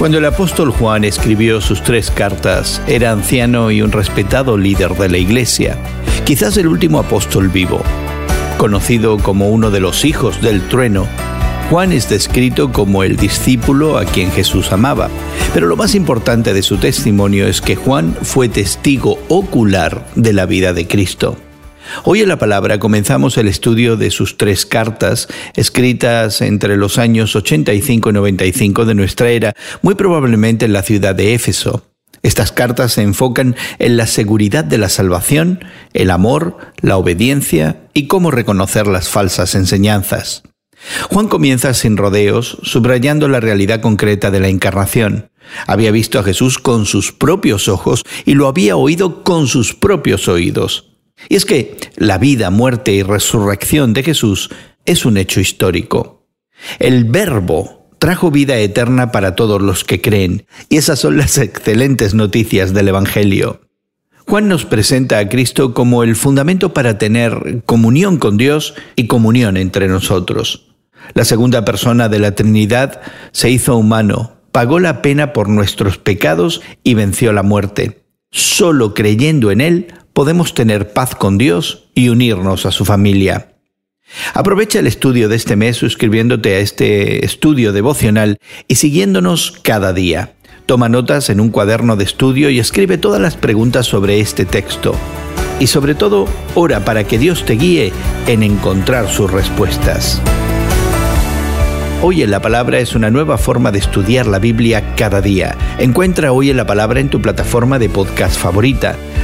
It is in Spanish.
Cuando el apóstol Juan escribió sus tres cartas, era anciano y un respetado líder de la iglesia, quizás el último apóstol vivo. Conocido como uno de los hijos del trueno, Juan es descrito como el discípulo a quien Jesús amaba, pero lo más importante de su testimonio es que Juan fue testigo ocular de la vida de Cristo. Hoy en la palabra comenzamos el estudio de sus tres cartas, escritas entre los años 85 y 95 de nuestra era, muy probablemente en la ciudad de Éfeso. Estas cartas se enfocan en la seguridad de la salvación, el amor, la obediencia y cómo reconocer las falsas enseñanzas. Juan comienza sin rodeos, subrayando la realidad concreta de la encarnación. Había visto a Jesús con sus propios ojos y lo había oído con sus propios oídos. Y es que la vida, muerte y resurrección de Jesús es un hecho histórico. El verbo trajo vida eterna para todos los que creen, y esas son las excelentes noticias del Evangelio. Juan nos presenta a Cristo como el fundamento para tener comunión con Dios y comunión entre nosotros. La segunda persona de la Trinidad se hizo humano, pagó la pena por nuestros pecados y venció la muerte. Solo creyendo en Él podemos tener paz con Dios y unirnos a su familia. Aprovecha el estudio de este mes suscribiéndote a este estudio devocional y siguiéndonos cada día. Toma notas en un cuaderno de estudio y escribe todas las preguntas sobre este texto. Y sobre todo, ora para que Dios te guíe en encontrar sus respuestas. Hoy en la Palabra es una nueva forma de estudiar la Biblia cada día. Encuentra Hoy en la Palabra en tu plataforma de podcast favorita.